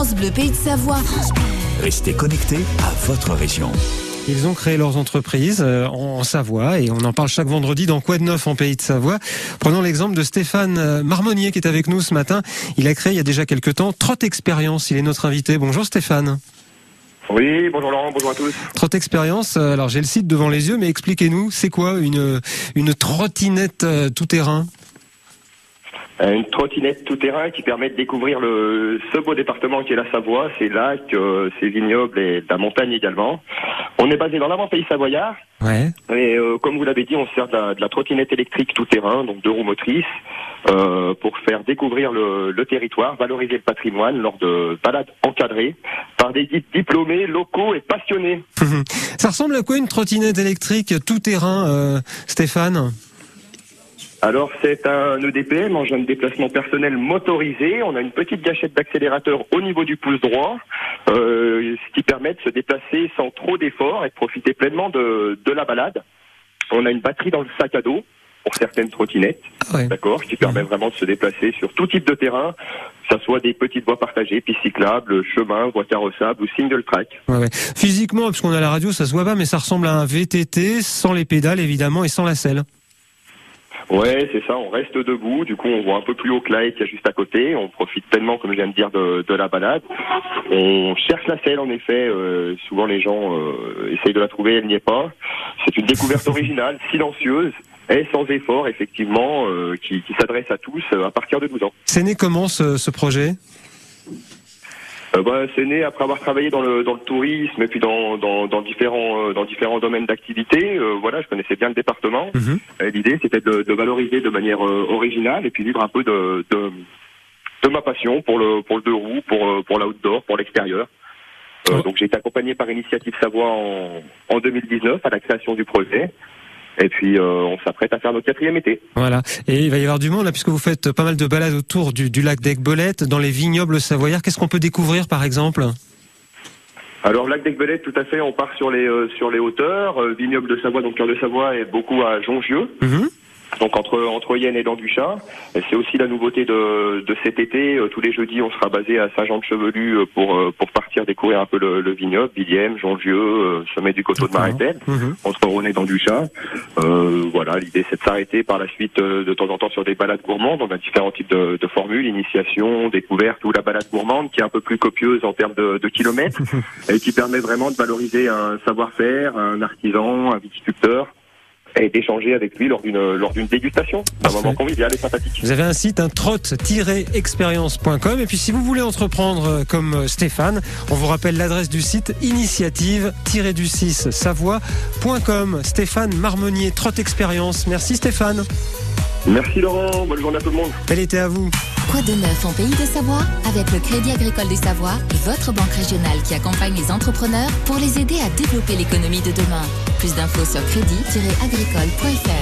France Bleu Pays de Savoie. Restez connectés à votre région. Ils ont créé leurs entreprises euh, en Savoie et on en parle chaque vendredi dans Quoi de neuf en Pays de Savoie. Prenons l'exemple de Stéphane euh, Marmonnier qui est avec nous ce matin. Il a créé il y a déjà quelques temps Trot Expérience. Il est notre invité. Bonjour Stéphane. Oui, bonjour Laurent, bonjour à tous. Trot Expérience, euh, alors j'ai le site devant les yeux, mais expliquez-nous, c'est quoi une, une trottinette tout terrain? Une trottinette tout-terrain qui permet de découvrir le, ce beau département qui est la Savoie, ses lacs, euh, ses vignobles et la montagne également. On est basé dans l'avant-pays savoyard Ouais. et euh, comme vous l'avez dit, on sert de la, de la trottinette électrique tout-terrain, donc deux roues motrices, euh, pour faire découvrir le, le territoire, valoriser le patrimoine lors de balades encadrées par des guides diplômés, locaux et passionnés. Ça ressemble à quoi une trottinette électrique tout terrain, euh, Stéphane? Alors c'est un EDPM, engin de déplacement personnel motorisé. On a une petite gâchette d'accélérateur au niveau du pouce droit, euh, ce qui permet de se déplacer sans trop d'efforts et de profiter pleinement de, de la balade. On a une batterie dans le sac à dos pour certaines trottinettes, Ah ouais. d'accord, qui permet vraiment de se déplacer sur tout type de terrain, que ce soit des petites voies partagées, pistes cyclables, chemins, voies carrossables ou single track. Ouais, ouais. Physiquement, parce qu'on a la radio, ça se voit pas, mais ça ressemble à un VTT sans les pédales évidemment et sans la selle. Ouais, c'est ça, on reste debout, du coup on voit un peu plus haut que l'ail qu'il y a juste à côté, on profite pleinement, comme je viens de dire, de, de la balade. On cherche la selle, en effet, euh, souvent les gens euh, essayent de la trouver, elle n'y est pas. C'est une découverte originale, silencieuse, et sans effort, effectivement, euh, qui, qui s'adresse à tous euh, à partir de 12 ans. C'est né comment ce, ce projet? Euh, bah, c'est né après avoir travaillé dans le, dans le tourisme et puis dans, dans, dans différents, euh, dans différents domaines d'activité. Euh, voilà, je connaissais bien le département. Mhm. L'idée, c'était de, de valoriser de manière euh, originale et puis vivre un peu de, de, de ma passion pour le, pour le deux roues, pour, euh, pour l'outdoor, pour l'extérieur. Euh, Oh. Donc j'ai été accompagné par Initiative Savoie en, en 2019 à la création du projet. Et puis euh, on s'apprête à faire notre quatrième été. Voilà. Et il va y avoir du monde là, puisque vous faites pas mal de balades autour du, du lac d'Aiguebelette, dans les vignobles savoyards. Qu'est-ce qu'on peut découvrir par exemple? Alors lac d'Aiguebelette, tout à fait, on part sur les euh, sur les hauteurs. Euh, vignoble de Savoie, donc cœur de Savoie, est beaucoup à Jongieux. Mhm. Donc entre entre Yenne et Danduchat. Et c'est aussi la nouveauté de, de cet été. Euh, tous les jeudis, on sera basé à Saint-Jean-de-Chevelu euh, pour euh, pour partir découvrir un peu le, le vignoble, Villiers, Jongieux, euh, sommet du coteau de Mhm. entre Rhône et Danduchat. Euh, voilà, l'idée c'est de s'arrêter par la suite de temps en temps sur des balades gourmandes. On a différents types de, de formules, initiation, découverte ou la balade gourmande qui est un peu plus copieuse en termes de, de kilomètres et qui permet vraiment de valoriser un savoir-faire, un artisan, un viticulteur et d'échanger avec lui lors d'une lors d'une dégustation. Un moment convivial et sympathique. Vous avez un site, un trot-expérience.com. Et puis si vous voulez entreprendre euh, comme euh, Stéphane, on vous rappelle l'adresse du site initiative-du6 savoie.com. Stéphane Marmonnier, Trot Expérience. Merci Stéphane. Merci Laurent, bonne journée à tout le monde. Bel été à vous. Quoi de neuf en Pays de Savoie? Avec le Crédit Agricole des Savoies, votre banque régionale qui accompagne les entrepreneurs pour les aider à développer l'économie de demain. Plus d'infos sur crédit-agricole.fr.